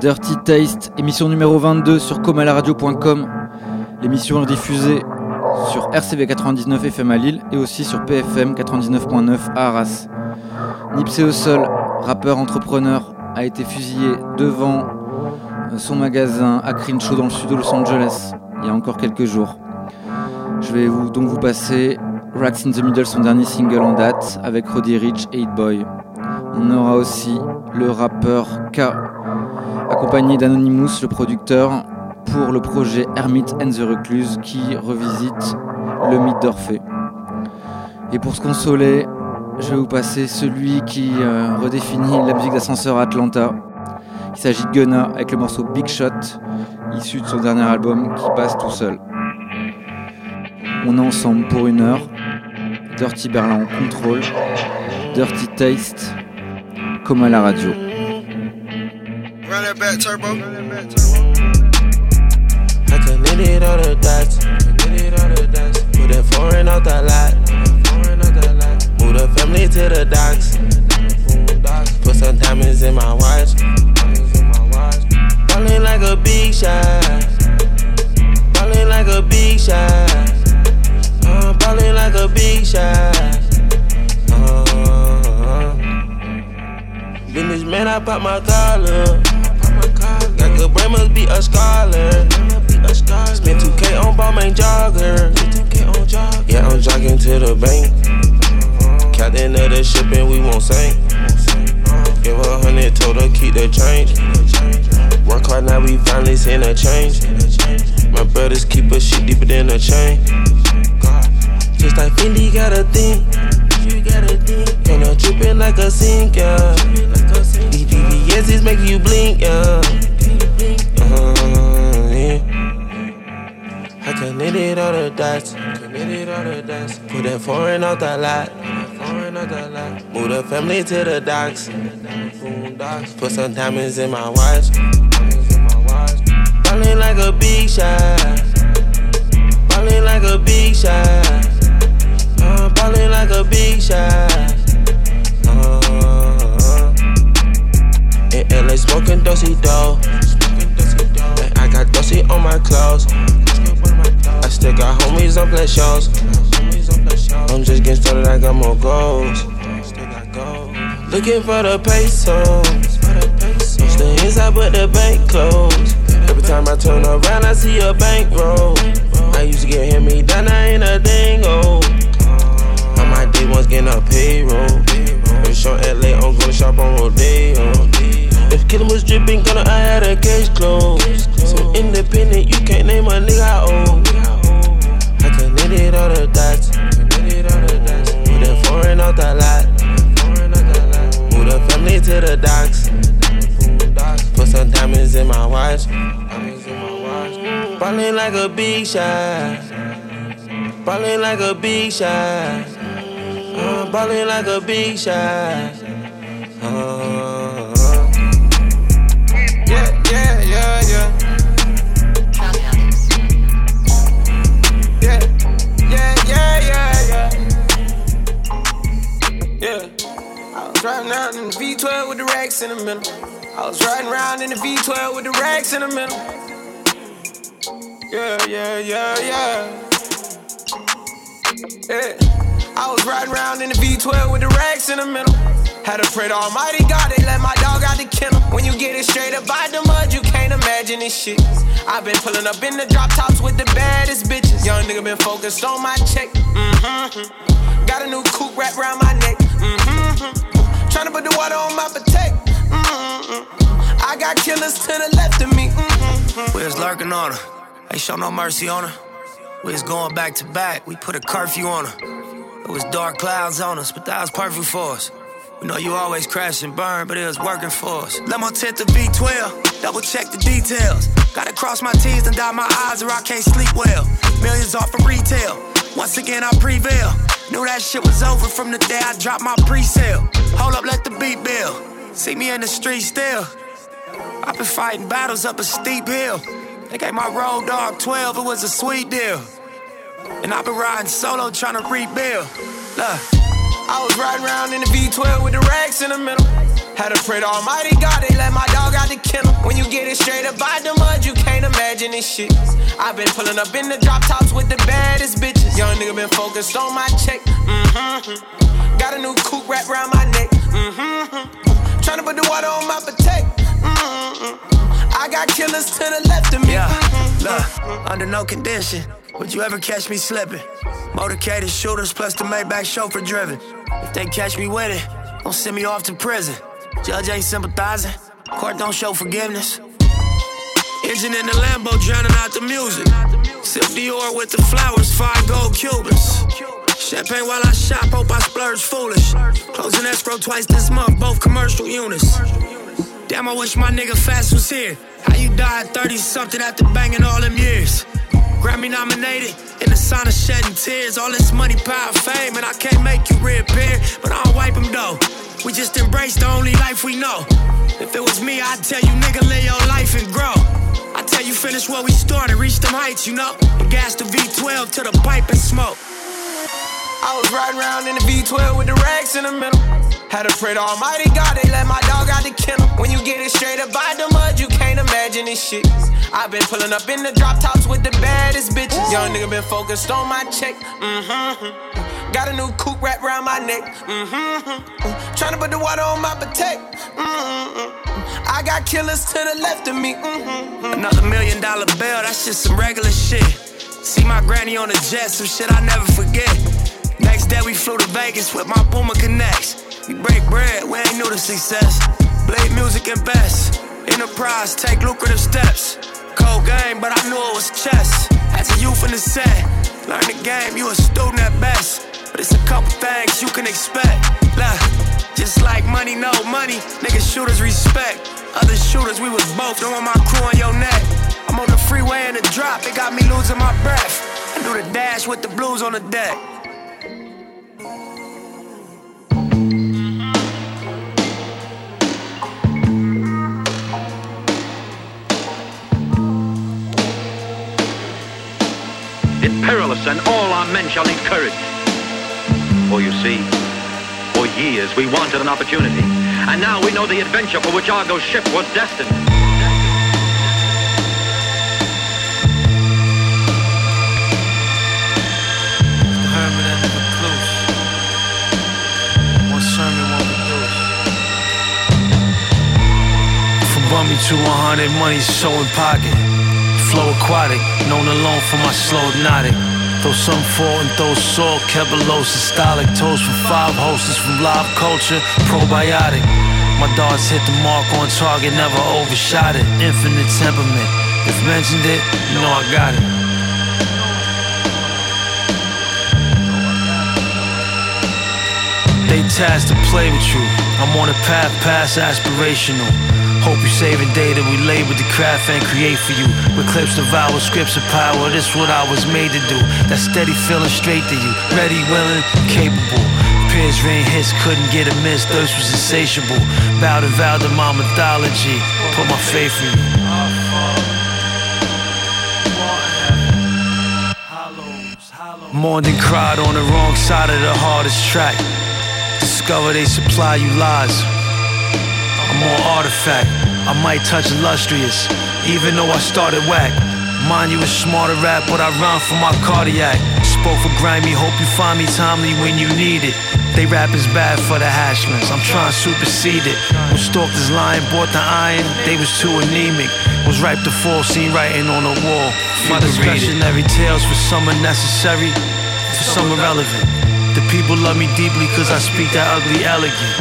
Dirty Taste, émission numéro 22 sur comalaradio.com. L'émission est diffusée sur RCV 99 FM à Lille et aussi sur PFM 99.9 à Arras. Nipsey Hussle, rappeur entrepreneur, a été fusillé devant son magasin à Crenshaw dans le sud de Los Angeles il y a encore quelques jours. Je vais donc vous passer Racks in the Middle, son dernier single en date, avec Roddy Rich et Hit Boy. On aura aussi le rappeur K accompagné d'Anonymous, le producteur, pour le projet Hermit and the Recluse qui revisite le mythe d'Orphée. Et pour se consoler, je vais vous passer celui qui euh, redéfinit la musique d'ascenseur Atlanta. Il s'agit de Gunna avec le morceau Big Shot, issu de son dernier album qui passe tout seul. On est ensemble pour une heure. Dirty Berlin en contrôle. Dirty Taste, comme à la radio. Run that back, turbo. I committed all the dots. Committed all the dots. Put that foreign out that lot. Foreign out that lot. Move the family to the docks. Put some diamonds in my watch. Ballin' like a big shot. Ballin' like a big shot. Ballin' like a big shot. Uh, Business man, I pop my collar. Got good brain, must be a scholar. Spent 2K on ball, main jogger. Yeah, I'm jogging to the bank. Captain of the ship and we won't sink. Give a hundred, told her keep the change. Work hard, now we finally seen a change. My brothers keep a shit deeper than a chain. Just like Fendi got a thing. And I'm dripping like a sink, yeah. These VVS's make you blink, yeah. Uh, yeah. I connected all the dots. Connected all the dots. Put that foreign out that lot. Move the family to the docks. Put some diamonds in my watch. Ballin' like a big shot. Ballin' like a big shot. Ballin' like a big shot. Uh, in LA smoking dosey dough. I got dosey on my clothes. I still got homies on play shows. I'm just getting started, I got more goals. Looking for the pesos. Stay inside, but the bank closed. Every time I turn around, I see a bank roll. I used to get hit me down, I ain't a dingo. Ones getting a payroll. Been short LA, I'm gonna shop on Rodeo. If Killer was dripping, gonna I had a case closed. So independent, you can't name a nigga I owe. I connected all the dots. Put that foreign out that lot. Move the family to the docks. Put some diamonds in my watch. Ballin' like a big shot. Ballin' like a big shot. Uh, ballin' like a big shot. Uh, yeah, yeah, yeah, yeah. Yeah, yeah, yeah, yeah, yeah. Yeah. I was riding around in the V12 with the racks in the middle. I was riding around in the V12 with the racks in the middle. Yeah, yeah, yeah, yeah. Yeah. I was riding around in the V12 with the racks in the middle. Had to pray to Almighty God, they let my dog out the kennel. When you get it straight up by the mud, you can't imagine this shit. I've been pulling up in the drop tops with the baddest bitches. Young nigga been focused on my check. Mm-hmm. Got a new coupe wrapped around my neck. Mm-hmm. Trying to put the water on my protect. Mm-hmm. I got killers to the left of me. Mm-hmm. We was lurking on her. Ain't show no mercy on her. We was going back to back. We put a curfew on her. It was dark clouds on us, but that was perfect for us. We know you always crash and burn, but it was working for us. Let my tent to V12, double check the details. Gotta cross my T's and dot my I's or I can't sleep well. Millions off from retail. Once again, I prevail. Knew that shit was over from the day I dropped my pre-sale. Hold up, let the beat build. See me in the street still. I've been fighting battles up a steep hill. They gave my road dog 12, it was a sweet deal. And I've been riding solo trying to rebuild. Look. I was riding around in the V12 with the racks in the middle. Had to pray to Almighty God, they let my dog out the kennel. When you get it straight up by the mud, you can't imagine this shit. i been pulling up in the drop tops with the baddest bitches. Young nigga been focused on my check. Mm-hmm. Got a new coupe wrapped around my neck. Mm-hmm. Trying to put the water on my potato. Mm-hmm. I got killers to the left of me. Yeah, look, under no condition would you ever catch me slipping. Motorcaded shooters plus the Maybach chauffeur driven. If they catch me with it, don't send me off to prison. Judge ain't sympathizing, court don't show forgiveness. Engine in the Lambo drowning out the music. Sip Dior with the flowers, five gold Cubans. Champagne while I shop, hope I splurge foolish. Closing escrow twice this month, both commercial units. Damn, I wish my nigga Fatts was here. How you died 30 something after banging all them years? Grammy nominated, in the sign of shedding tears. All this money, power, fame, and I can't make you reappear, but I'll wipe them though. We just embrace the only life we know. If it was me, I'd tell you, nigga, live your life and grow. I tell you, finish what we started, reach them heights, you know. Gas the V12 to the pipe and smoke. I was riding around in the V12 with the racks in the middle. Had to pray to Almighty God, they let my dog out the kennel. When you get it straight up by the mud, you can't imagine this shit. I've been pulling up in the drop tops with the baddest bitches. Young nigga been focused on my check. Mm-hmm. Got a new coupe wrapped around my neck. Mm-hmm. Trying to put the water on my potato. Mm-hmm. I got killers to the left of me. Mm-hmm. Another million dollar bill, that's just some regular shit. See my granny on the jet, some shit I never forget. Next day we flew to Vegas with my Puma Connects. We break bread, we ain't new to success. Blade music and best. Enterprise, take lucrative steps. Cold game, but I knew it was chess. As a youth in the set, learn the game, you a student at best. But it's a couple things you can expect. Look, just like money, no money, niggas shooters respect. Other shooters, we was both throwing my crew on your neck. I'm on the freeway in the drop, it got me losing my breath. I do the dash with the blues on the deck. Perilous, and all our men shall need courage. For you see, for years we wanted an opportunity, and now we know the adventure for which Argo's ship was destined. Bummy to 100, money so in pocket. Flow aquatic, known alone for my slow hypnotic. Throw some fall and throw salt, kebelos, systolic toast from five hostess from live culture, probiotic. My darts hit the mark on target, never overshot it. Infinite temperament. If mentioned it, you know I got it. They tasked to play with you. I'm on a path past aspirational. Hope you saving data we labor the craft and create for you. With clips of our scripts of power, this what I was made to do. That steady feeling straight to you. Ready, willing, capable. Peers rain hits, couldn't get a miss, thirst was insatiable. Bow to vow to my mythology, put my faith in you. More than cried on the wrong side of the hardest track. Discover they supply you lies more artifact. I might touch illustrious, even though I started whack. Mind you, a smarter rap, but I run for my cardiac. Spoke for grimy, hope you find me timely when you need it. They rap is bad for the hashlings, I'm trying to supersede it. When stalked this lion, bought the iron, they was too anemic. Was ripe to fall, seen writing on the wall. My discretionary tales for some unnecessary, for some irrelevant. The people love me deeply cause I speak that ugly elegant.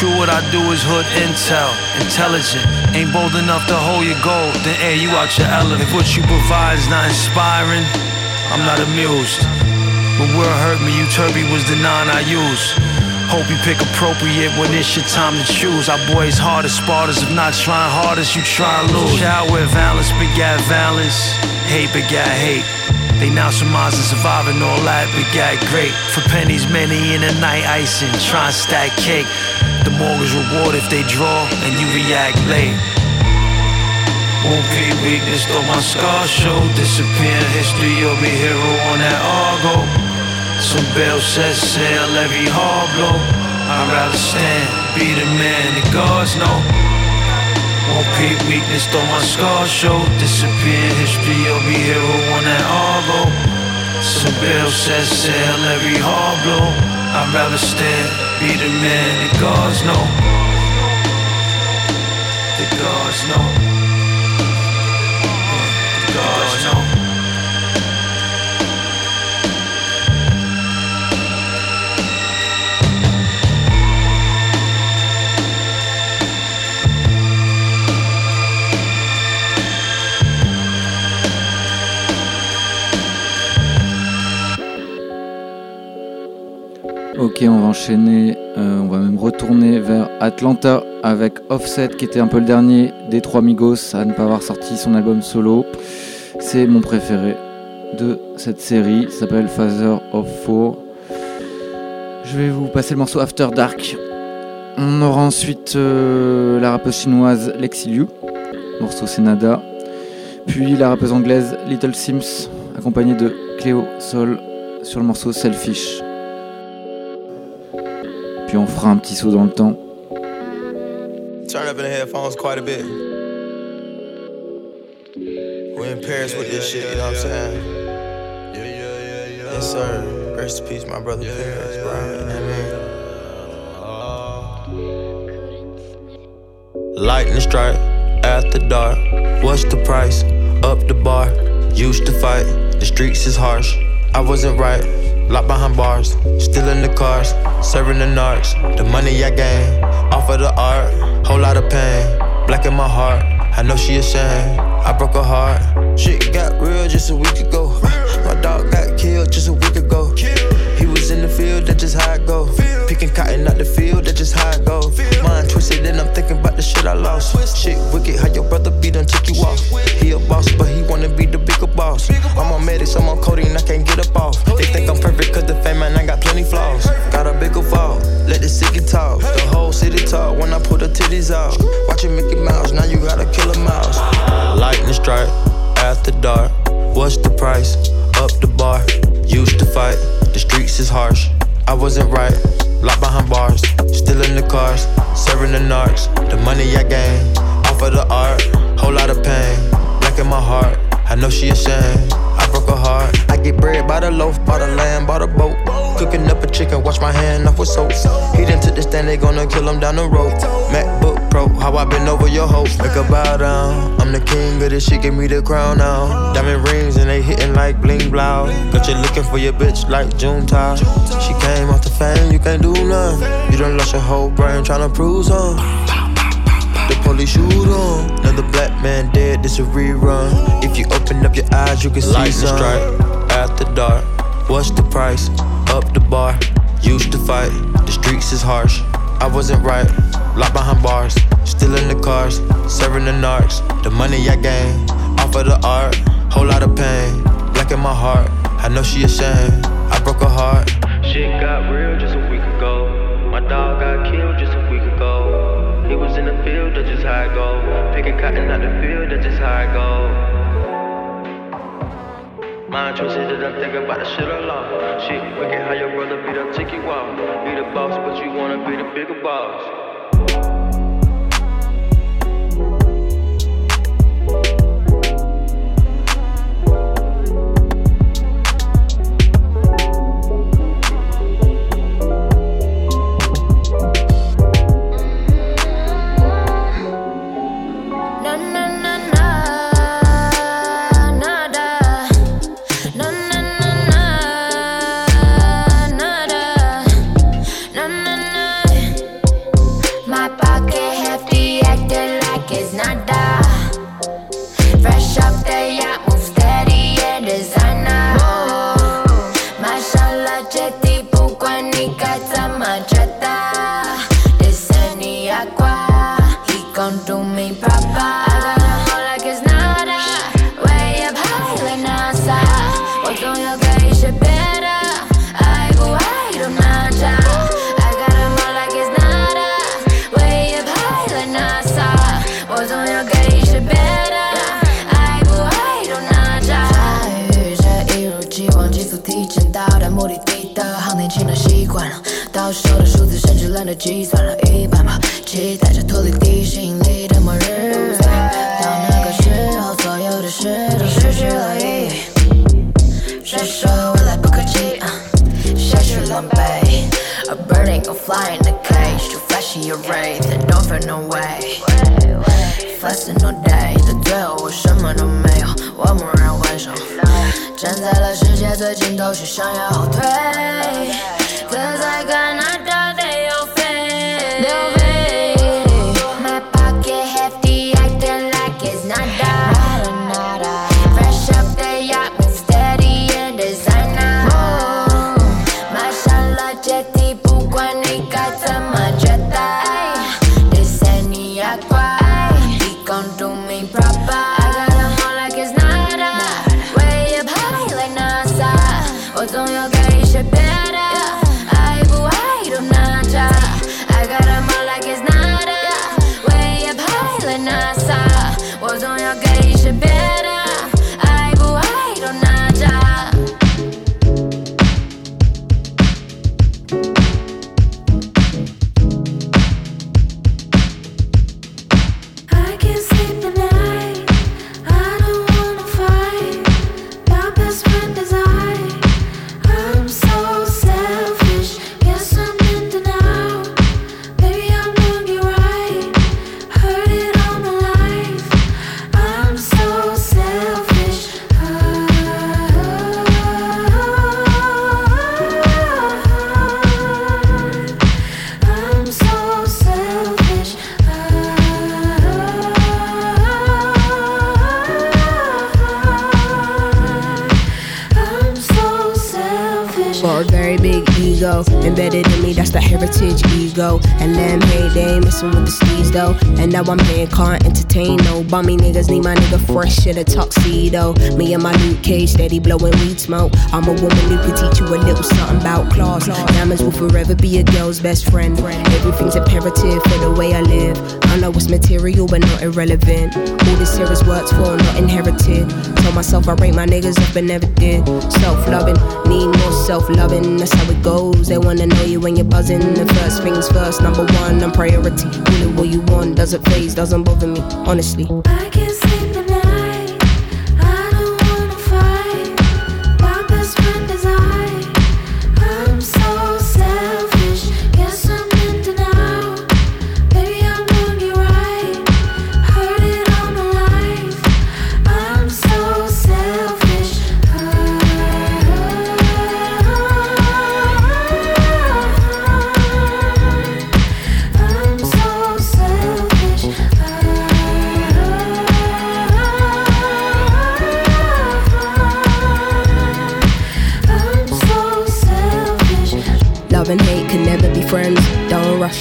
True, what I do is hood intel, intelligent. Ain't bold enough to hold your goal, then air you out your element. If what you provide is not inspiring, I'm not amused. When word hurt me, you turby was the nine I use. Hope you pick appropriate when it's your time to choose. Our boys hard as Spartans, if not trying hardest, you try and lose. Child with violence begat violence, hate begat hate. They now surmising surviving all that got great. For pennies, many in the night icing, try and stack cake. The mortgage reward if they draw and you react late. Won't be weakness, though my scars show disappearing history of me hero on that Argo. Some bells set sail, every hard blow. I'd rather stand, be the man that gods know. Won't peep weakness, though my scars show. Disappear history, you'll be hero when that go. Some bells set sail, every hard blow. I'd rather stand, be the man that gods know. The gods know. Ok, on va enchaîner, euh, on va même retourner vers Atlanta avec Offset qui était un peu le dernier des trois Migos à ne pas avoir sorti son album solo. C'est mon préféré de cette série, ça s'appelle Father of Four. Je vais vous passer le morceau After Dark. On aura ensuite euh, la rappeuse chinoise Lexi Liu, morceau Senada. Puis la rappeuse anglaise Little Sims, accompagnée de Cléo Sol sur le morceau Selfish. Puis on fera un petit saut dans le temps. Turn up in the headphones quite a bit. We're in Paris with this shit, you know what I'm saying? Yes, sir. Rest in peace, my brother Paris, bro. You know what I mean? Lightning strike after dark. What's the price? Up the bar. Used to fight. The streets is harsh. I wasn't right locked behind bars, still in the cars, serving the narcs. The money I gain, off of the art, whole lot of pain, black in my heart. I know she ashamed, I broke her heart. Shit got real just a week ago. My dog got killed just a week ago. Field, that's just how it go. Picking cotton out the field, that's just how it go. Mind twisted, and I'm thinking about the shit I lost. Shit wicked, how your brother be done took you off. He a boss, but he wanna be the bigger boss. I'm on medics, I'm on codeine, I can't get up off. They think I'm perfect, cause the fame man, I got plenty flaws. Got a bigger fall, let the city talk. The whole city talk when I put the titties out. Watching Mickey Mouse, now you gotta kill a mouse. Lightning strike, after dark. What's the price? Up the bar. Used to fight, the streets is harsh. I wasn't right, locked behind bars. Still in the cars, serving the narcs. The money I gain, off of the art. Whole lot of pain, black in my heart. I know she ashamed. I broke her heart. I get bread by the loaf, by the lamb, by the boat. Cooking up a chicken, wash my hand off with soap. He done took the stand, they gonna kill him down the road. MacBook Pro, how I been over your hope. Make a bow down. I'm the king of this shit, give me the crown now. Diamond rings and they hitting like bling blow. Got you looking for your bitch like June Tide. She came off the fame, you can't do nothing. You done lost your whole brain trying to prove something. The police shoot on. Another black man dead, this a rerun. If you open up your eyes, you can see Light some. strike after dark. What's the price? Up the bar. Used to fight. The streets is harsh. I wasn't right. Locked behind bars. Still in the cars. Serving the narcs. The money I gain. Off of the art. Whole lot of pain. Black in my heart. I know she ashamed. I broke her heart. Shit got real just a week ago. My dog got killed just a week ago. He was in the field, that's just how I go. Picking cotton out the field, that's just how I go. Mind twisted that I'm thinking about the shit I lost. Shit, wicked how your brother beat up, take you off. Be the boss, but you wanna be the bigger boss. 说的数字甚至懒得计算了一半吧，期待着脱离地心引力的末日。到那个时候，所有的事都失去了意义。谁说未来不可期？现实狼狈，A burning or flying the cage to flashy your wraith and don't feel no way。Fasting all day，的最后我什么都没有，我蓦然回首，站在了世界最尽头，却想要后退。Cause I embedded in me, that's the heritage ego. And them hate, they ain't messing with the steez though. And now I'm here, can't entertain no bummy niggas. Need my nigga fresh in a tuxedo. Me and my Luke Cage, steady blowing weed smoke. I'm a woman who could teach you a little something about class. Diamonds will forever be a girl's best friend. Everything's imperative for the way I live. I know it's material, but not irrelevant. All this here is worked for, not inherited. Told myself I rate my niggas up and never did. Self loving, need more self loving. That's how it goes. They wanna know you when you're buzzing. The first things first, number one, I'm priority. It what you want, doesn't phase, doesn't bother me, honestly. I can't sleep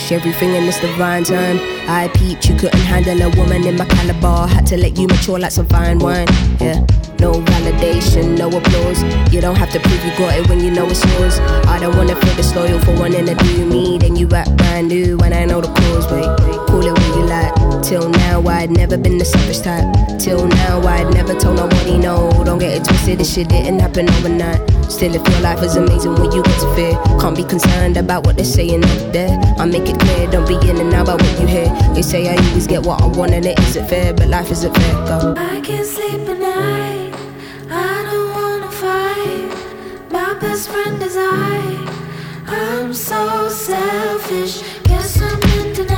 Rush everything in this divine time. I peeped, you couldn't handle a woman in my caliber. Had to let you mature like some fine wine. Yeah. No validation, no applause. You don't have to prove you got it when you know it's yours. I don't wanna feel disloyal for wanting to do me. Then you act brand new when I know the cause. Wait, call it what you like. Till now, I'd never been the selfish type. Till now, I'd never told nobody no. Don't get it twisted, this shit didn't happen overnight. Still, if your life is amazing when you to fear, can't be concerned about what they're saying up there. I make it clear, don't be in and out about what you hear. They say I always get what I want and it isn't fair, but life isn't fair. Go. I can't sleep at night. I don't wanna fight. My best friend is I. I'm so selfish. Guess I'm in denial.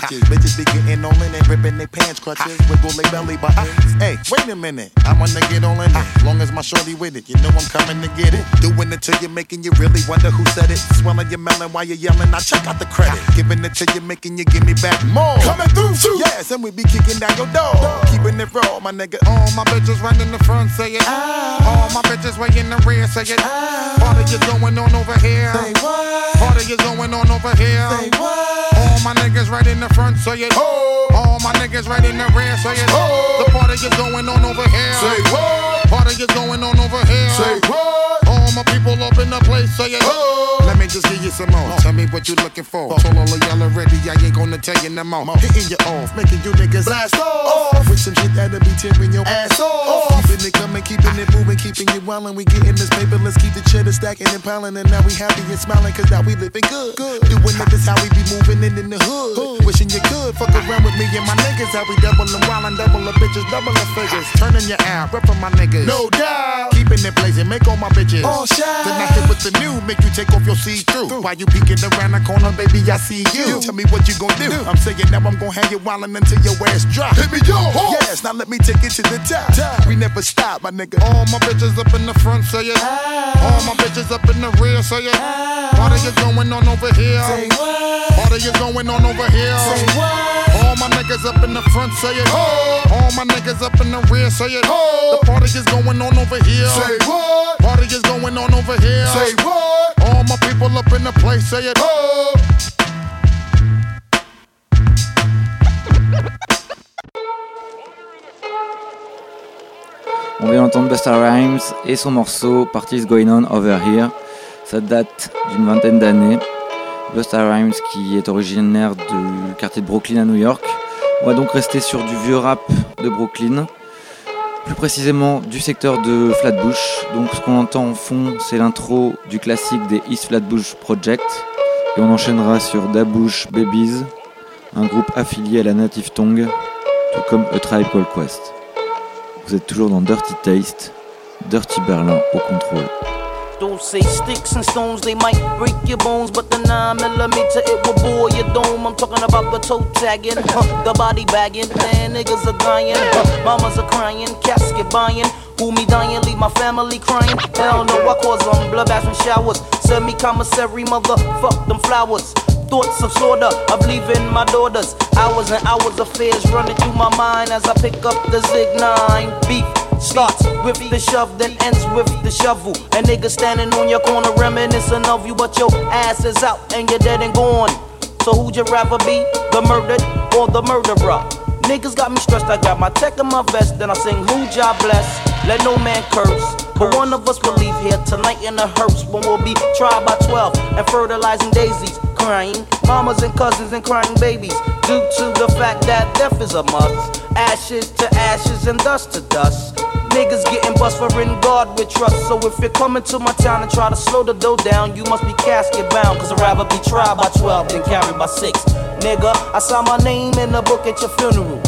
Smoking Bitches be getting in it, ripping their pants crutches. Wiggle their belly buttons. Hey, wait a minute. I wanna get all in it. Long as my shorty with it, you know I'm coming to get it. Doing it till you're making you really wonder who said it. Swelling your melon while you're yelling. I check out the credit. Giving it to you're making you give me back more. Coming through, too. And we be kicking down your door. Keeping it raw, my nigga. All my bitches running the front, say it. Ah. All my bitches way in the rear, say it. Ah. Party is going on over here. Say what? Party is going on over here. Say what? All my niggas right in the front, say it. Oh. All my niggas right in the rear, say it. Oh. The party is going on over here. Say what? Party is going on over here. Say what? All my people up in the place, say it. Oh. Let me just give you some more. Tell me what you looking for. Told all of y'all already, I ain't gonna tell you no more. Hitting you off, making you niggas blast off. With some shit that'll be tearing your ass off. Keeping it coming, keeping it moving, keeping you wildin'. We getting this paper, let's keep the cheddar stacking and piling. And now we happy and smiling, cause now we living good. good. Doing it, this how we be moving in, in the hood. hood. Wishing you could fuck around with me and my niggas. How we doubling wildin', double the bitches, double the figures. Turning your out, reppin' my niggas. No doubt. Keeping it blazing, make all my bitches. All shine. Then I hit with the new, make you take off your see through. While you peeking around the corner, baby, I see you. Tell me what you gon' do. I'm saying now I'm gon' hang you wildin' until your ass drop. Hit me, yo, Yes, now let me take it to the top. We never stop, my nigga. All my bitches up in the front, say it. All my bitches up in the rear, say it. Party is going on over here. Say what? Party is going on over here. Say what? All my niggas up in the front, say it. All my niggas up in the rear, say it. The party is going on over here. Say what? Party is going on over here. Say what? All my people up in the place, say it. On vient d'entendre Busta Rhymes et son morceau Parties Going On Over Here. Ça date d'une vingtaine d'années. Busta Rhymes qui est originaire du quartier de Brooklyn à New York. On va donc rester sur du vieux rap de Brooklyn. Plus précisément du secteur de Flatbush. Donc ce qu'on entend en fond, c'est l'intro du classique des East Flatbush Project. Et on enchaînera sur Dabush Babies, un groupe affilié à la Native Tongue, tout comme A Tribe Quest. Vous êtes toujours dans Dirty Taste, Dirty Berlin au contrôle. Don't say sticks and stones, they might break your bones. But the 9 millimeter, it will bore your dome. I'm talking about the toe tagging, the body bagging. Man, niggas are dying, mamas are crying, casket buying. Who me dying, leave my family crying. Hell no, I cause them bloodbaths and showers. Semi commissary, motherfuck them flowers. Thoughts of sorta of leaving my daughters. Hours and hours of fears running through my mind as I pick up the Zig 9. Beef starts with the shove, then ends with the shovel. And niggas standing on your corner reminiscing of you, but your ass is out and you're dead and gone. So who'd you rather be, the murdered or the murderer? Niggas got me stressed, I got my tech in my vest, then I sing who job bless. Let no man curse. But one of us will leave here tonight in a hearse when we'll be tried by 12 and fertilizing daisies, crying mamas and cousins and crying babies due to the fact that death is a must. Ashes to ashes and dust to dust. Niggas getting bust for in God with trust. So if you're coming to my town and try to slow the dough down, you must be casket bound. Cause I'd rather be tried by 12 than carried by 6. Nigga, I saw my name in the book at your funeral.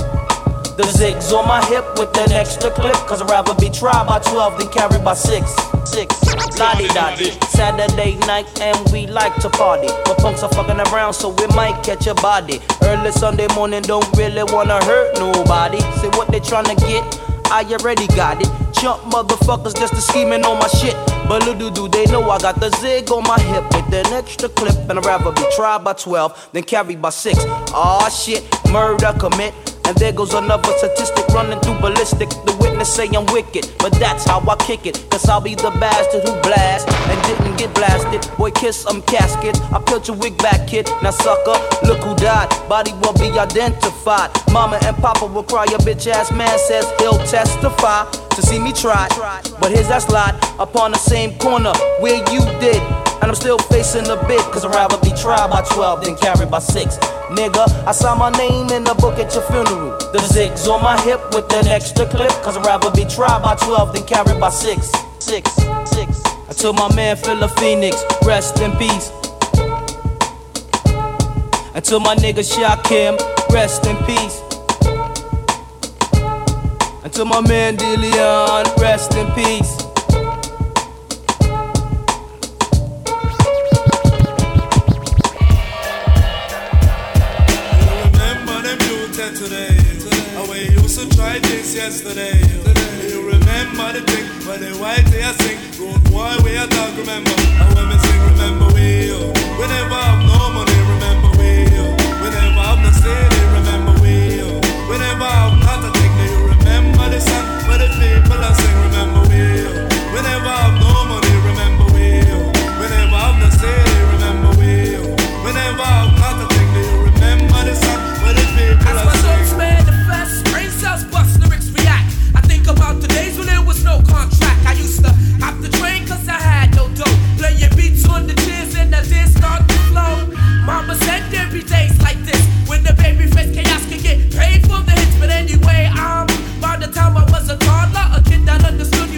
The zigs on my hip with an extra clip. Cause I'd rather be tried by 12 than carried by 6. 6. Lottie. Saturday night and we like to party. But punks are fucking around so we might catch a body. Early Sunday morning don't really wanna hurt nobody. See what they tryna get? I already got it. Jump motherfuckers just to scheming on my shit. But little do they know I got the zig on my hip with an extra clip. And I'd rather be tried by 12 than carried by 6. Aw shit, murder commit. And there goes another statistic running through ballistic. The witness say I'm wicked, but that's how I kick it. Cause I'll be the bastard who blast and didn't get blasted. Boy, kiss some casket. I peeled your wig back, kid. Now, sucker, look who died. Body won't be identified. Mama and Papa will cry. Your bitch ass man says he'll testify to see me try. But here's that slide upon the same corner where you did. And I'm still facing the bit, cause I'd rather be tried by 12 than carried by 6 nigga. I saw my name in the book at your funeral. The zigs on my hip with an extra clip, cause I'd rather be tried by 12 than carried by 6. 6, 6. Until my man Phila Phoenix, rest in peace. Until my nigga Shakim, rest in peace. Until my man DeLeon, rest in peace. tried this yesterday. You remember the thing when the white they sing. Good boy, we are dog, remember. And when we sing, remember we. Oh. We never have no money, remember we. Oh. We never have no city, remember we. Oh. We never have nothing, you remember the sun. When the people are sing, remember we. Oh. We never have no stopped the train cause I had no dough. Playing beats on the tears and the tears start to flow. Mama said there'd be days like this when the baby face chaos could get paid for the hits. But anyway, I'm by the time I was a toddler, a kid that understood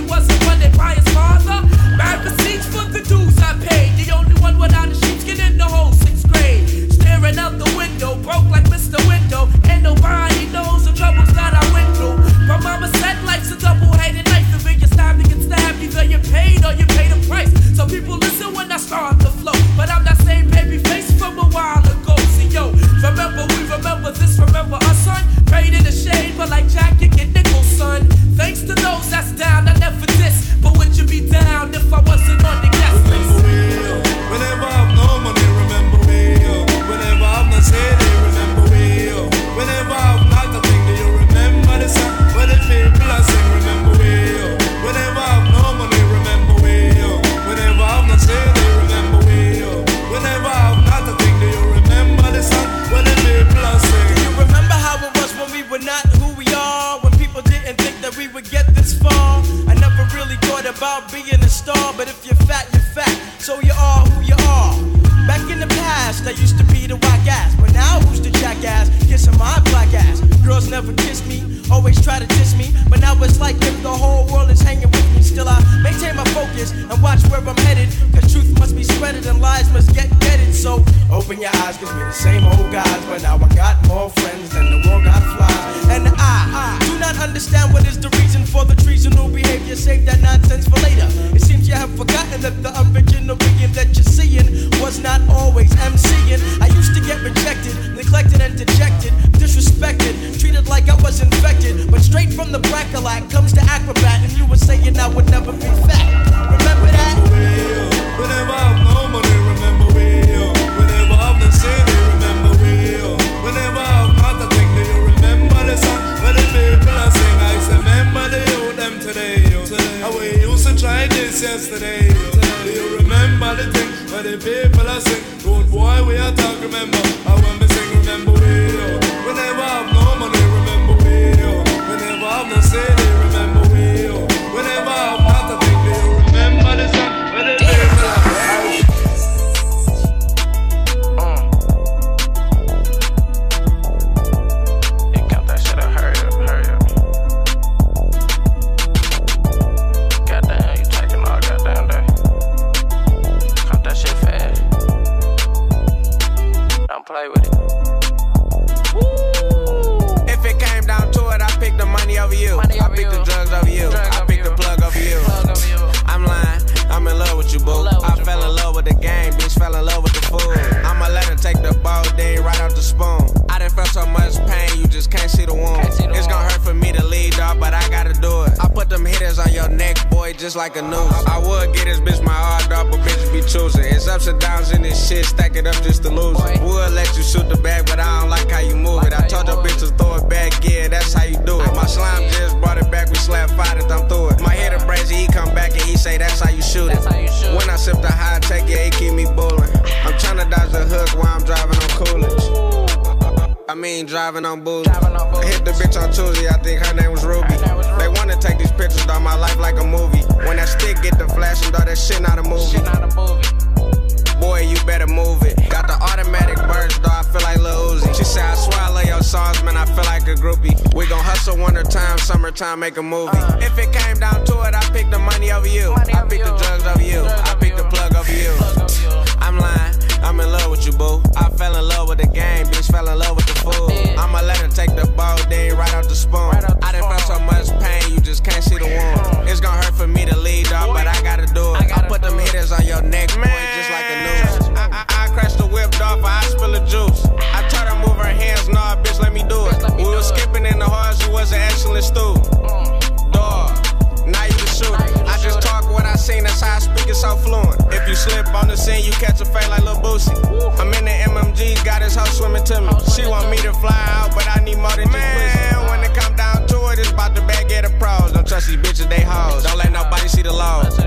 so fluent. If you slip on the scene, you catch a fade like Lil Boosie. I'm in the MMG, got his hoe swimming to me. She want me to fly out, but I need more than just Man, when it come down to it, it's about the bag of the pros. Don't trust these bitches, they hoes. Don't let nobody see the lows.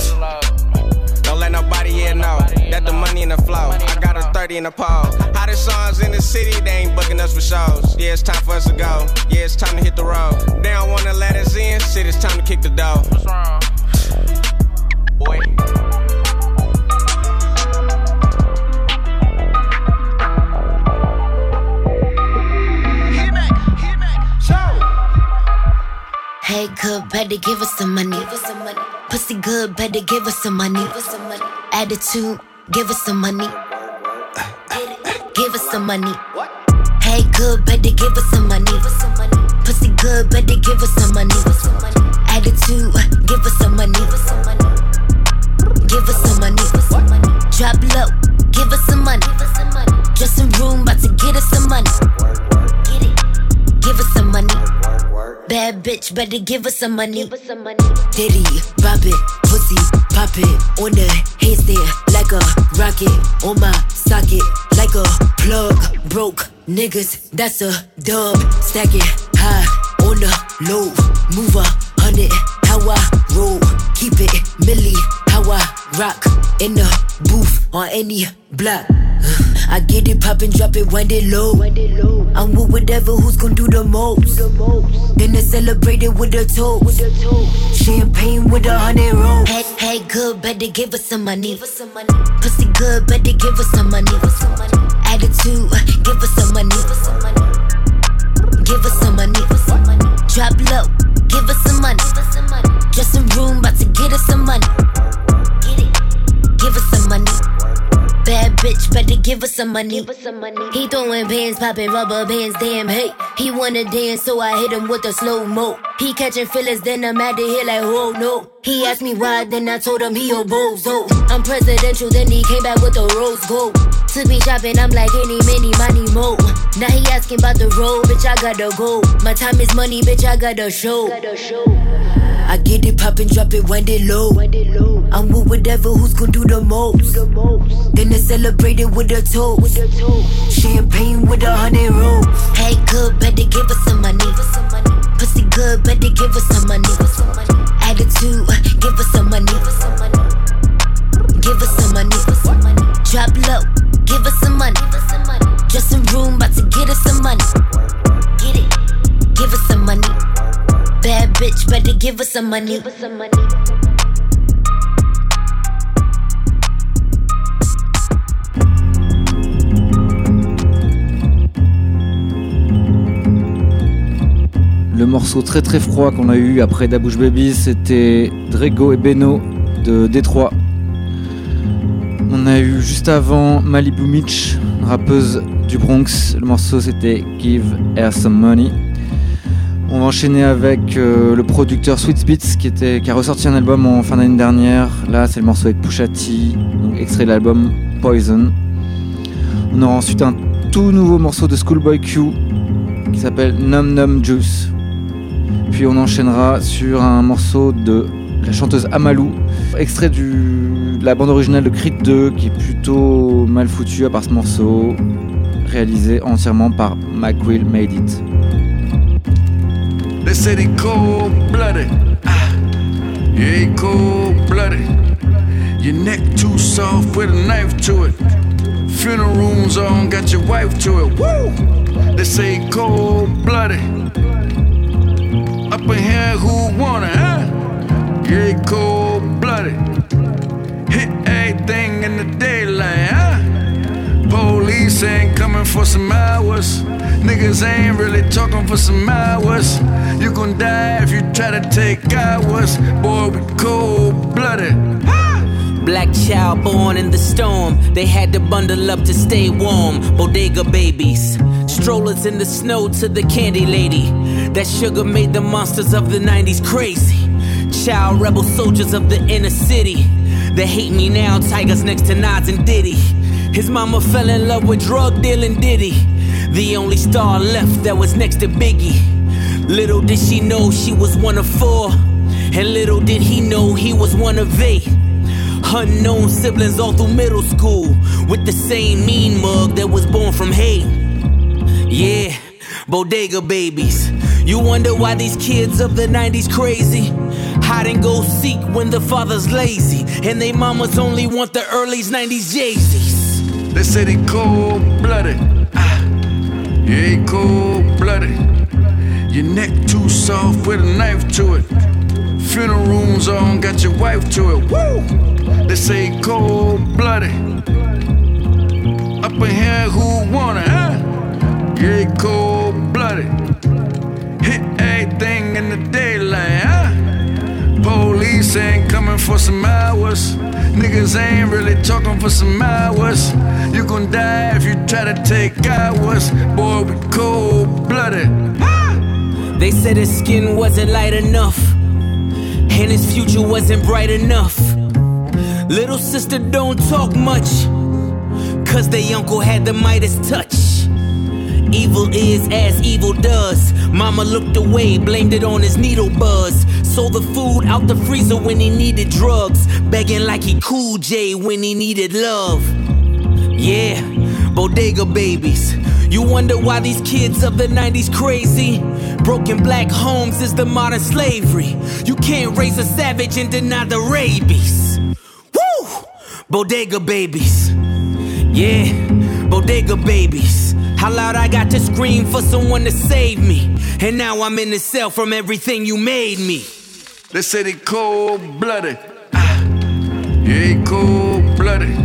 Don't let nobody here know that the money in the flow. I got a 30 in the pole. Hottest songs in the city, they ain't booking us for shows. Yeah, it's time for us to go. Yeah, it's time to hit the road. They don't wanna let us in, shit, it's time to kick the door. What's wrong? Boy. Hey, good, better give us some money. Pussy good, better give us some money. Attitude, give us some money. Give us some money. Hey, good, better give us some money. Pussy good, better give us some money. Attitude, give us some money. Give us some money. Drop low, give us some money. Dressing room, about to get us some money. Bad bitch, better give us some money. for some money Diddy, bop it, pussy, pop it on the handstand like a rocket on my socket like a plug. Broke niggas, that's a dub. Stack it high on the low, move a hundred. How I roll, keep it milli. How I rock in the booth on any block. I get it poppin', drop it, wind it low. I'm with whatever, who's gon' do the most. Then I celebrate it with a toast. Champagne with a hundred rolls. Hey, hey, good, better give us some money. Pussy good, better give us some money. Attitude, give us some money. Give us some money. Drop low, give us some money. Dressing room, about to get us some money. Bitch, better give us some money. He throwing bands, popping rubber bands, damn hey. He wanna dance, so I hit him with a slow mo. He catching feelings, then I'm at the hill like, oh no. He asked me why, then I told him he a bozo. I'm presidential, then he came back with a rose gold. Took me shopping, I'm like, any, many, money, mo. Now he asking about the road, bitch, I gotta go. My time is money, bitch, I gotta show. I get it poppin', drop it, wind it low. I'm with whatever, who's gon' do the most. Then I celebrate it with a toast. Champagne with a hundred rolls. Hey, good, better give us some money. Pussy good, better give us some money. Attitude, give us some money. Give us some money. Drop low, give us some money. Dressing room, about to get us some money. Get it, give us some money. Bad bitch, better give us some money. Give us some money. Le morceau très très froid qu'on a eu après Dabouche Babies, c'était Drego et Beno de Détroit. On a eu juste avant Malibu Mitch, rappeuse du Bronx. Le morceau c'était Give Her Some Money. On va enchaîner avec euh, le producteur Sweet était, qui a ressorti un album en fin d'année dernière. Là, c'est le morceau avec Pusha T, donc extrait de l'album Poison. On aura ensuite un tout nouveau morceau de Schoolboy Q qui s'appelle Num Num Juice. Puis on enchaînera sur un morceau de la chanteuse Amalou, extrait de la bande originale de Creed 2 qui est plutôt mal foutu à part ce morceau, réalisé entièrement par McWill Made It. They say they cold blooded. Ah, yeah, cold blooded. Your neck too soft with a knife to it. Funeral rooms on, got your wife to it. Woo! They say cold blooded. Up in here, who want it, huh? Cold blooded. Hit everything in the daylight, huh? Police ain't coming for some hours. Niggas ain't really talking for some hours. You gon' die if you try to take ours. Boy, we cold blooded. Black child born in the storm. They had to bundle up to stay warm. Bodega babies. Strollers in the snow to the candy lady. That sugar made the monsters of the 90s crazy. Child rebel soldiers of the inner city. They hate me now, tigers next to Nas and Diddy. His mama fell in love with drug dealing Diddy. The only star left that was next to Biggie. Little did she know she was one of four. And little did he know he was one of eight. Unknown siblings all through middle school. With the same mean mug that was born from hate. Yeah, bodega babies. You wonder why these kids of the 90s crazy? Hide and go seek when the father's lazy. And they mamas only want the early 90s Jay-Z's. They say they cold blooded. Ah, you ain't cold blooded. Your neck too soft with a knife to it. Funeral rooms on, got your wife to it. Woo! They say cold blooded. Up in here, who wanna, huh? You ain't cold the daylight, huh? Police ain't coming for some hours. Niggas ain't really talking for some hours. You gon' die if you try to take. Boy, we cold blooded. They said his skin wasn't light enough, and his future wasn't bright enough. Little sister don't talk much, cause they uncle had the Midas touch. Evil is as evil does. Mama looked away, blamed it on his needle buzz. Sold the food out the freezer when he needed drugs. Begging like he Cool J when he needed love. Yeah, bodega babies. You wonder why these kids of the 90s crazy? Broken black homes is the modern slavery. You can't raise a savage and deny the rabies. Woo! Bodega babies. Yeah, bodega babies. How loud I got to scream for someone to save me. And now I'm in the cell from everything you made me. They say they cold blooded. Ah, you ain't cold blooded.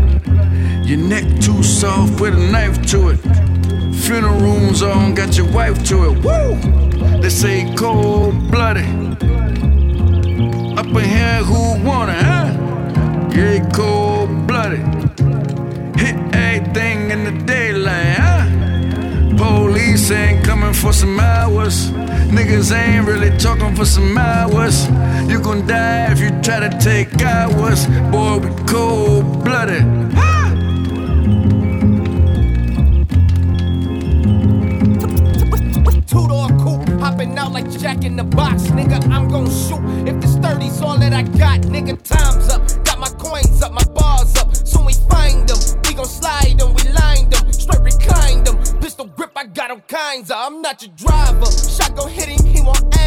Your neck too soft with a knife to it. Funeral rooms on, got your wife to it. Woo! They say cold blooded. Up in here, who want it, huh? You cold blooded. Hit everything in the huh? Ain't coming for some hours. Niggas ain't really talking for some hours. You gon' die if you try to take ours. Boy, we cold blooded. Two door coupe, hopping out like Jack in the box. Nigga, I'm gon' shoot. If this 30's all that I got, nigga, time's up. Not your driver. Shot gon' hit him, he won't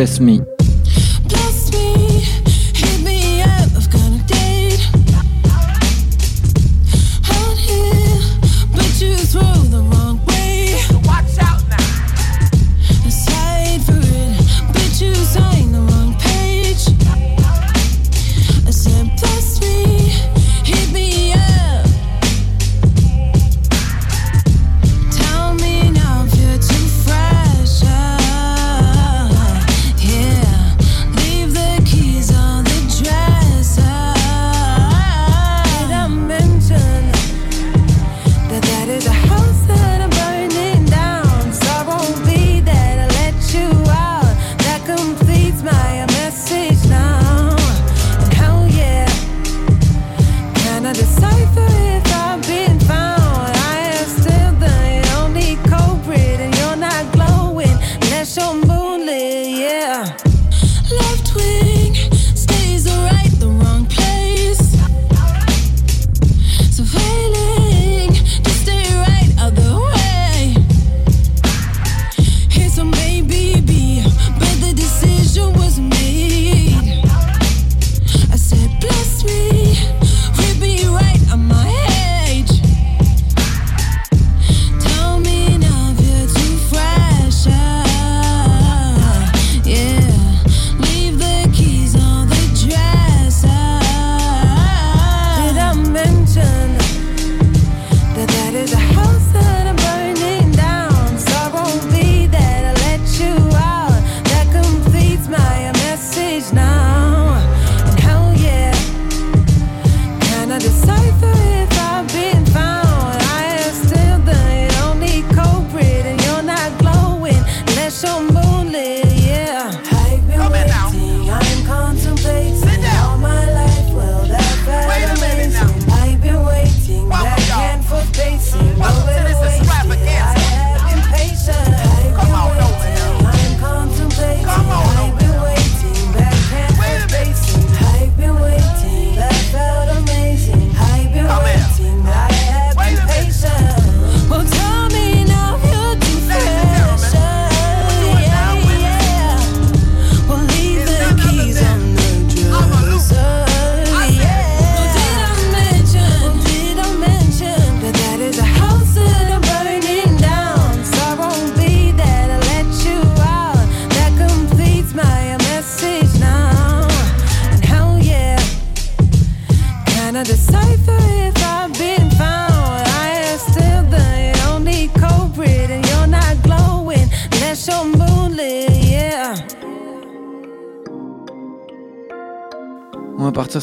Bless me.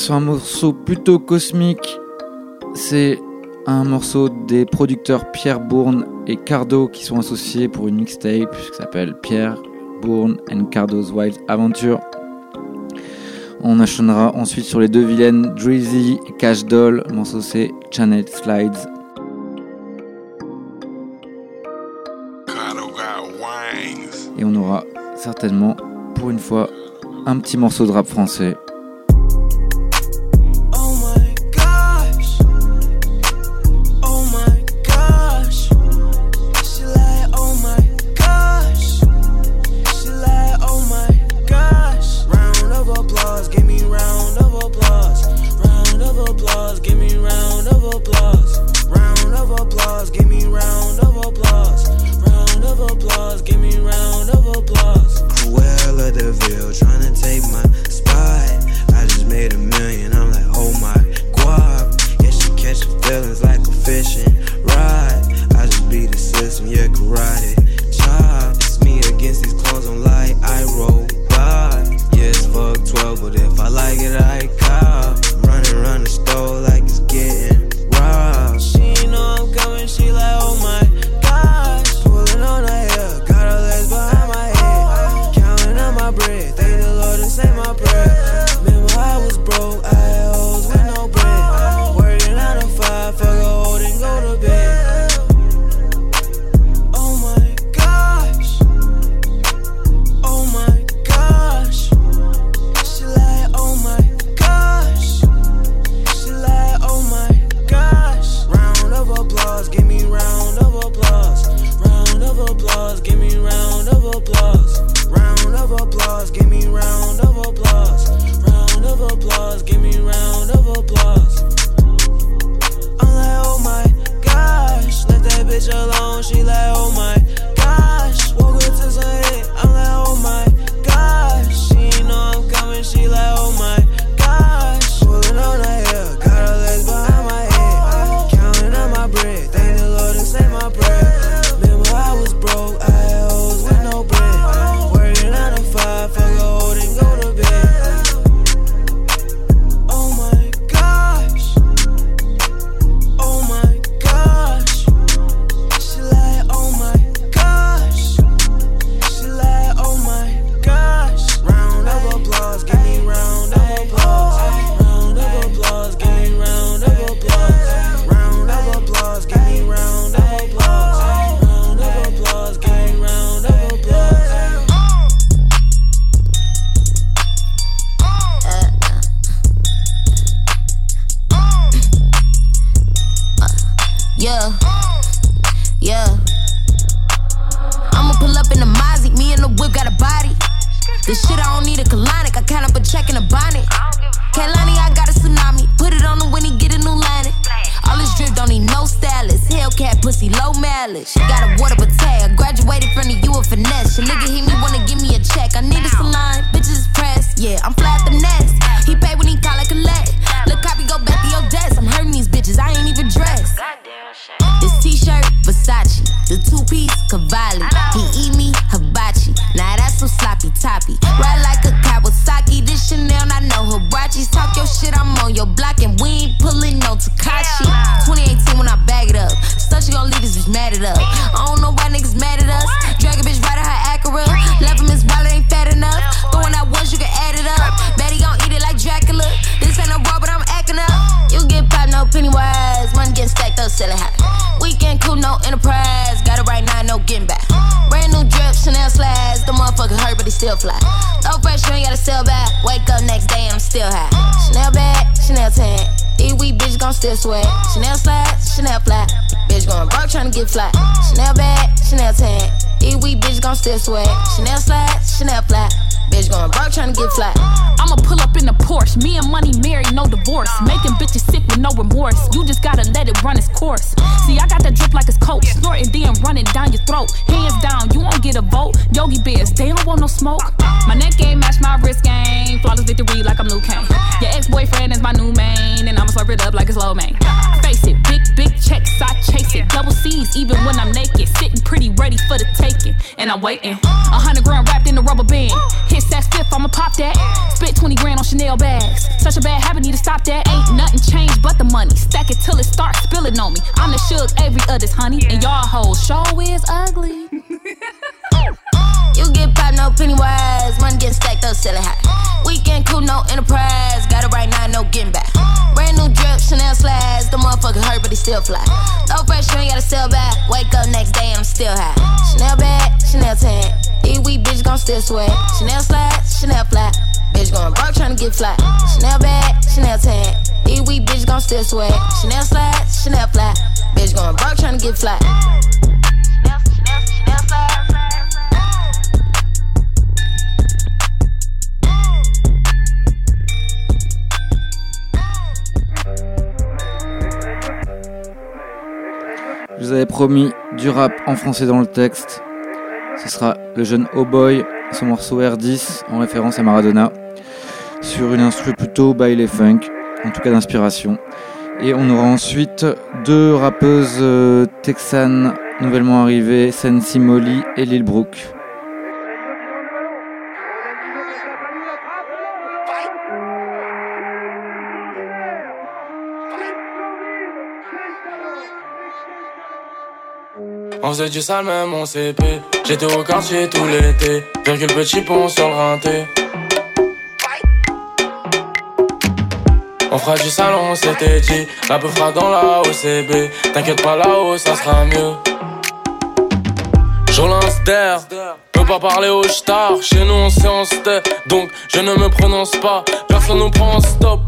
sur un morceau plutôt cosmique. C'est un morceau des producteurs Pierre Bourne et Cardo qui sont associés pour une mixtape qui s'appelle Pierre Bourne and Cardo's Wild Adventure. On enchaînera ensuite sur les deux vilaines Drizzy et Cash Doll. Le morceau c'est Channel Slides. Et on aura certainement pour une fois un petit morceau de rap français. still fly. No pressure, ain't gotta sell back. Wake up next day, I'm still high. Chanel bag, Chanel tag. These weak bitches gon' still sweat. Chanel slides, Chanel flat. Bitch going broke trying to get flat. Chanel bag, Chanel tag. These weak bitches gon' still sweat. Chanel slides, Chanel flat. Bitch going broke trying to get flat. I'ma pull up in the Porsche. Me and money married, no divorce. Making bitches sick no remorse. You just gotta let it run its course. See, I got that drip like it's coke. Snorting, then running down your throat. Hands down, you won't get a vote. Yogi bears, they don't want no smoke. My neck game match my wrist game. Flawless victory like I'm Liu Kang. Your ex boyfriend is my new main, and I'ma slurp it up like it's lo mein. Face it, big, big checks, I chase it. Double C's, even when I'm naked. Sitting pretty ready for the taking, and I'm waiting. A hundred grand wrapped in a rubber band. Hit that fifth, I'ma pop that. Spit 20 grand on Chanel bags. Such a bad habit, need to stop that. Ain't nothing changed, but the money. Stack it till it starts spilling on me. I'm the shook every other's honey, and y'all hoes show is ugly. You get popped, no penny wise. Money getting stacked up, selling hot. Weekend cool, no enterprise. Got it right now, no getting back. Brand new drip, Chanel slides. The motherfucker hurt, but he still fly. No pressure, ain't gotta sell back. Wake up next day, I'm still high. Chanel bag, Chanel tan. These weak bitch gon' still sweat. Chanel slides, Chanel fly. Bitch going broke tryna get fly. Chanel bag, Chanel tan. Gon'. Bitch broke. Je vous avais promis du rap en français dans le texte. Ce sera le jeune Oh Boy, son morceau R10 en référence à Maradona, sur une instru plutôt baile et funk, en tout cas d'inspiration. Et on aura ensuite deux rappeuses euh, texanes nouvellement arrivées, Sensi Molly et Lil Brook. On faisait du sale même en CP J'étais au quartier tout l'été Virgule petit pont sur le rinté On fera du salon, on s'était dit La peu fera dans la OCB T'inquiète pas là-haut, ça sera mieux Je lance d'air Peux pas parler au star Chez nous on sait on Donc je ne me prononce pas Personne nous prend en stop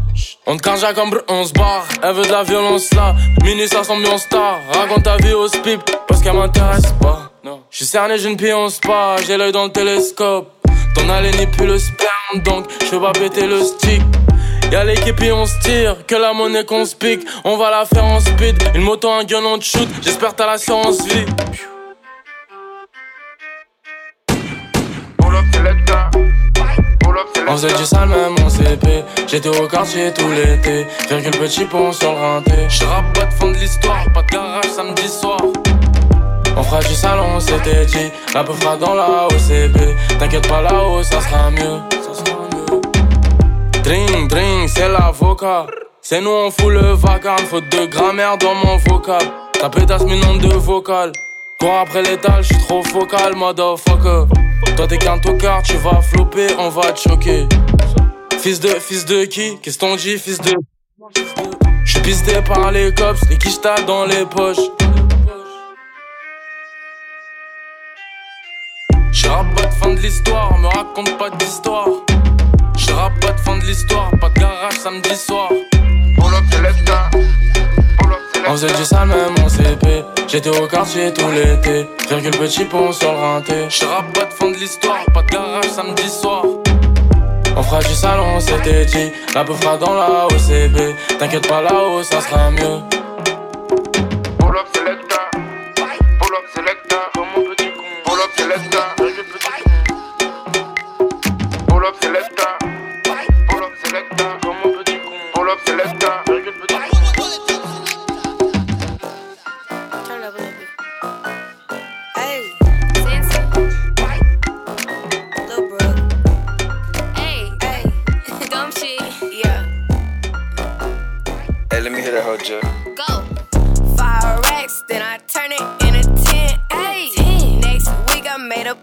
on te carja comme on se barre. Elle veut de la violence là. Minuit, ça semble en star. Raconte ta vie au spip, parce qu'elle m'intéresse pas. Je suis cerné, une pied en spa. J'ai l'œil dans le télescope. Ton allée n'est plus le sperme, donc je veux pas péter le stick. Y'a l'équipe et on se tire, que la monnaie qu'on se pique. On va la faire en speed. Une moto, un gun, on te shoot. J'espère t'as l'assurance vie. On faisait du sale même en CP J'étais au quartier tout l'été. Virgule petit pont sur le rinté Je pas de fond de l'histoire. Pas de garage samedi soir. On fera du salon on s'était dit. La peu fera dans la OCB T'inquiète pas là-haut Ça sera mieux Drink drink c'est l'avocat C'est nous on fout le vacarme Faute de grammaire dans mon vocal Ta pétasse mes noms de vocal Cours après l'étal, je suis trop focal, motherfucker. Toi t'es qu'un tocard, tu vas flopper, on va te choquer. Fils de, fils de qui? Qu'est-ce qu'on dit, fils de? Je suis pisté par les cops, les quichetas dans les poches? Je pas de fin de l'histoire, me raconte pas d'histoire. Je pas de fin de l'histoire, pas de garage samedi soir. On faisait du sale même en CP J'étais au quartier tout l'été. Virgule petit pont sur le rinté Je pas de fond de l'histoire Pas de garage samedi soir. On fera du salon on s'était dit. La peu fera dans la OCB T'inquiète pas là-haut ça sera mieux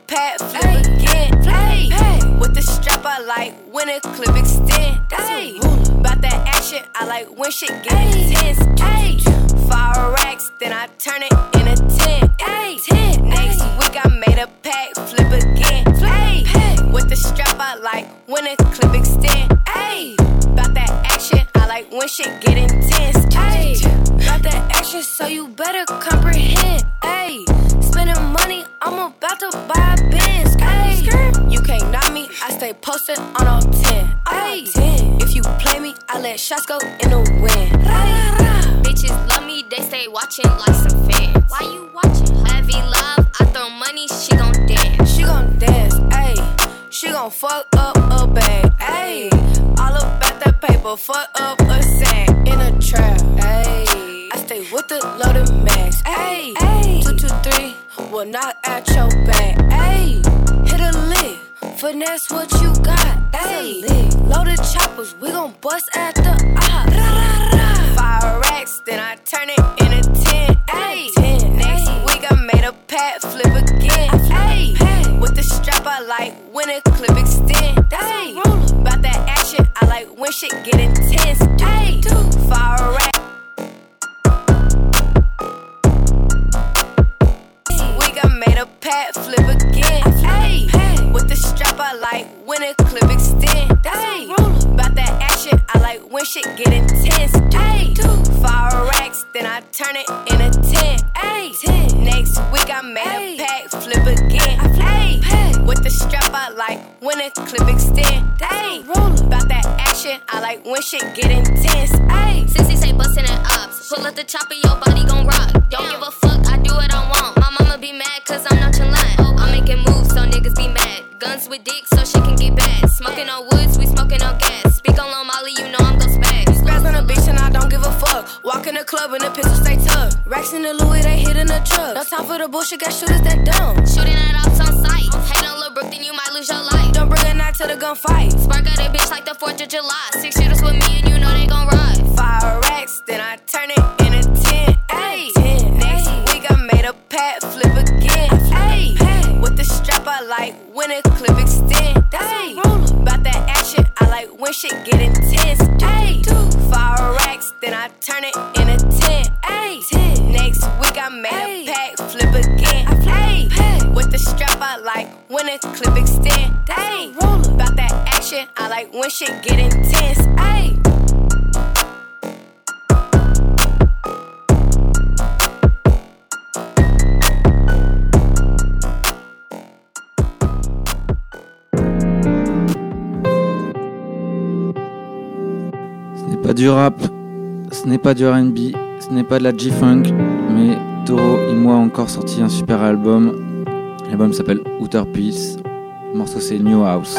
pat flip again. Hey, with the strap I like when a clip extend. Hey, about that action I like when shit get intense. Hey, five racks, then I turn it into ten. Hey, next week I made a pack flip again. Hey, with the strap I like when a clip extend. Hey, about that action I like when shit get intense. Hey, got that action so you better comprehend. Hey, spending money, I'm about to buy a Benz. Hey, you can't knock me, I stay posted on all 10. Hey, if you play me, I let shots go in the wind. Bitches love me, they stay watching like some fans. Why you watching? Heavy love, I throw money, she gon' dance. She gon' dance, ayy. She gon' fuck up a bag, ayy. All about that paper, fuck up a sack in a trap, ayy. I stay with the loaded will knock at your back, ayy. Hit a lick, finesse what you got. Ayy, loaded choppers, we gon' bust at the ops. Fire racks, then I turn it into 10. Ayy, next week I made a pat flip again. Ayy, with the strap I like when a clip extend. Ayy, about that action, I like when shit get intense. Ayy, fire rack. I a pat flip again. Ayy, with the strap I like when a clip extend. Ayy, about that action, I like when shit get intense. Ayy, fire racks, then I turn it into 10. Ayy, next week I made a pack flip again. Ayy, with the strap I like when a clip extend. Ayy, about that action, I like when shit get intense. Ayy, Sissy say bustin' and ups. Pull up the chopper, your body gon' rock. Don't give a fuck, I do what I want. Niggas be mad. Guns with dick so she can get bad. Smoking on woods, we smoking on gas. Speak on Lil Molly, you know I'm gon' spaz. Spaz on the beach and I don't give a fuck. Walk in the club and the pistol stay tucked. Racks in the Louis, they hit in the truck. No time for the bullshit, got shooters that dumb. Shooting at ops on sight. Hate on Lil Brook, then you might lose your life. Don't bring a knife to the gunfight. Spark at a bitch like the 4th of July. Six shooters with me and you know they gon' ride. Fire racks, then I turn it into 10. Ayy, next week I made a pat flip again. Ayy, with the strap I like when a clip extend. Ayy, about that action, I like when shit get intense. Ayy, fire racks, then I turn it into 10. Ayy, next week I made a pack flip again. Ayy, with the strap I like when a clip extend. Ayy, about that action, I like when shit get intense. Ayy. Du rap, ce n'est pas du RB, ce n'est pas de la G-Funk, mais Toro et moi a encore sorti un super album. L'album s'appelle Outer Peace. Morceau c'est new house,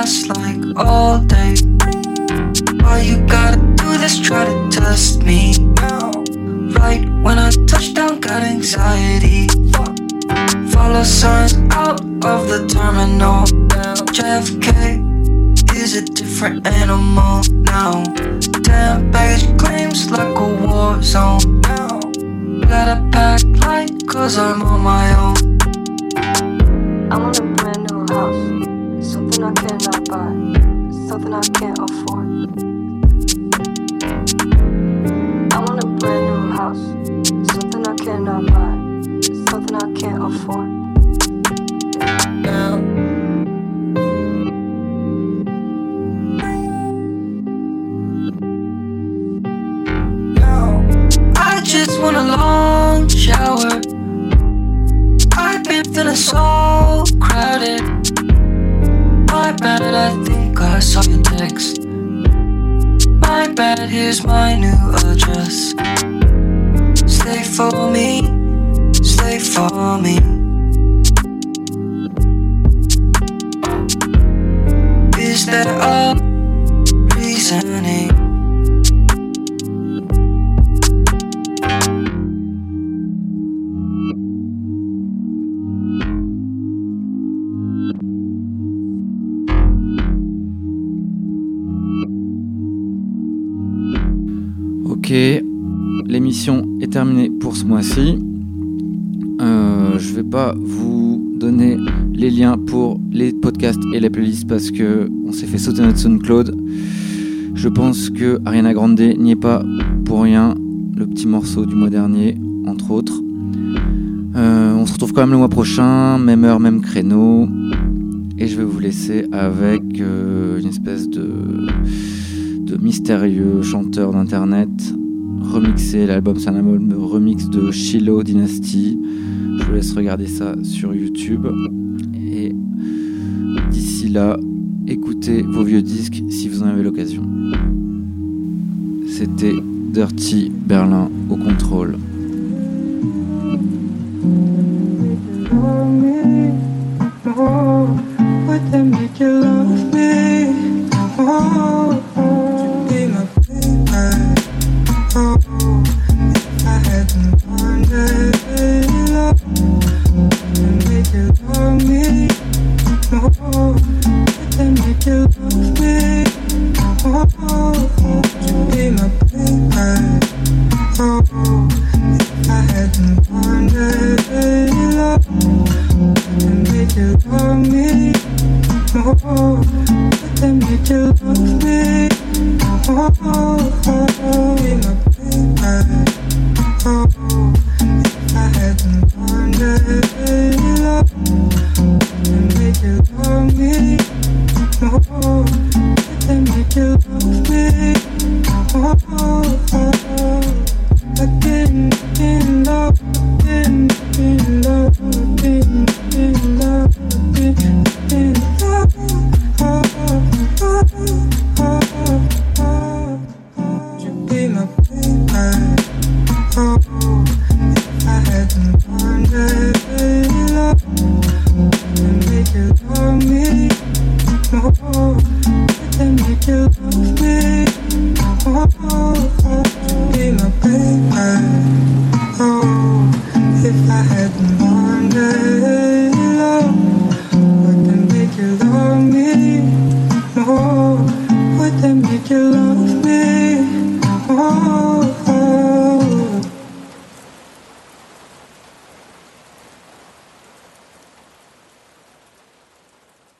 on blast like all day. Why you gotta do this? Try to test me. now. Right when I touch down, got anxiety. Follow signs out of the terminal. JFK is a different animal now. Damn baggage claims like a war zone now. Gotta pack light cause I'm on my own. I cannot buy, something I can't afford. Ce mois-ci. Euh, je vais pas vous donner les liens pour les podcasts et les playlists parce que on s'est fait sauter notre SoundCloud. Je pense que Ariana Grande n'y est pas pour rien. Le petit morceau du mois dernier, entre autres. Euh, on se retrouve quand même le mois prochain, même heure, même créneau. Et je vais vous laisser avec euh, une espèce de, de mystérieux chanteur d'internet remixé. L'album, c'est un remix de Shiloh Dynasty. Je vous laisse regarder ça sur YouTube. Et d'ici là, écoutez vos vieux disques si vous en avez l'occasion. C'était Dirty Berlin au contrôle.